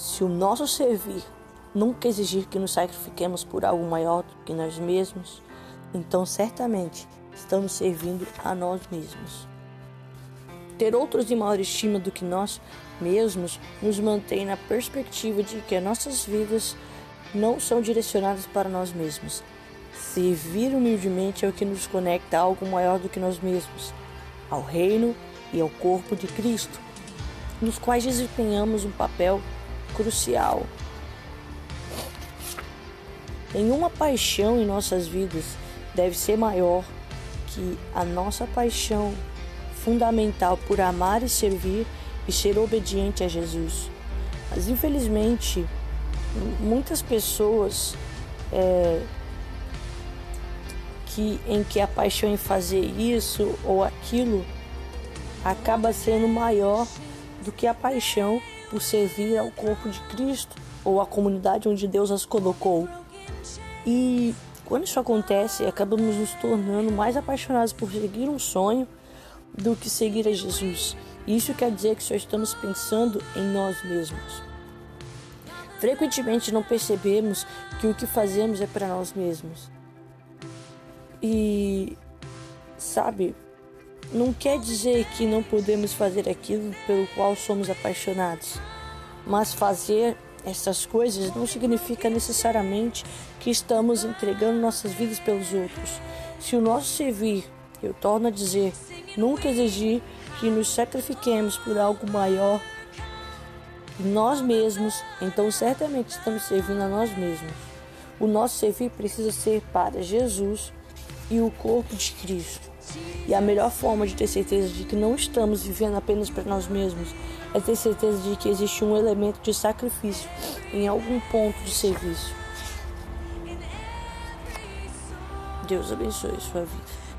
Se o nosso servir nunca exigir que nos sacrifiquemos por algo maior do que nós mesmos, então certamente estamos servindo a nós mesmos. Ter outros em maior estima do que nós mesmos nos mantém na perspectiva de que as nossas vidas não são direcionadas para nós mesmos. Servir humildemente é o que nos conecta a algo maior do que nós mesmos, ao reino e ao corpo de Cristo, nos quais desempenhamos um papel crucial. Nenhuma paixão em nossas vidas deve ser maior que a nossa paixão fundamental por amar e servir e ser obediente a Jesus. Mas infelizmente, muitas pessoas é, que em que a paixão em fazer isso ou aquilo acaba sendo maior do que a paixão por servir ao corpo de Cristo ou à comunidade onde Deus as colocou. E quando isso acontece, acabamos nos tornando mais apaixonados por seguir um sonho do que seguir a Jesus. Isso quer dizer que só estamos pensando em nós mesmos. Frequentemente não percebemos que o que fazemos é para nós mesmos. E, sabe, não quer dizer que não podemos fazer aquilo pelo qual somos apaixonados, mas fazer essas coisas não significa necessariamente que estamos entregando nossas vidas pelos outros. Se o nosso servir, eu torno a dizer, nunca exigir que nos sacrifiquemos por algo maior que nós mesmos, então certamente estamos servindo a nós mesmos. O nosso servir precisa ser para Jesus e o corpo de Cristo. E a melhor forma de ter certeza de que não estamos vivendo apenas para nós mesmos é ter certeza de que existe um elemento de sacrifício em algum ponto de serviço. Deus abençoe sua vida.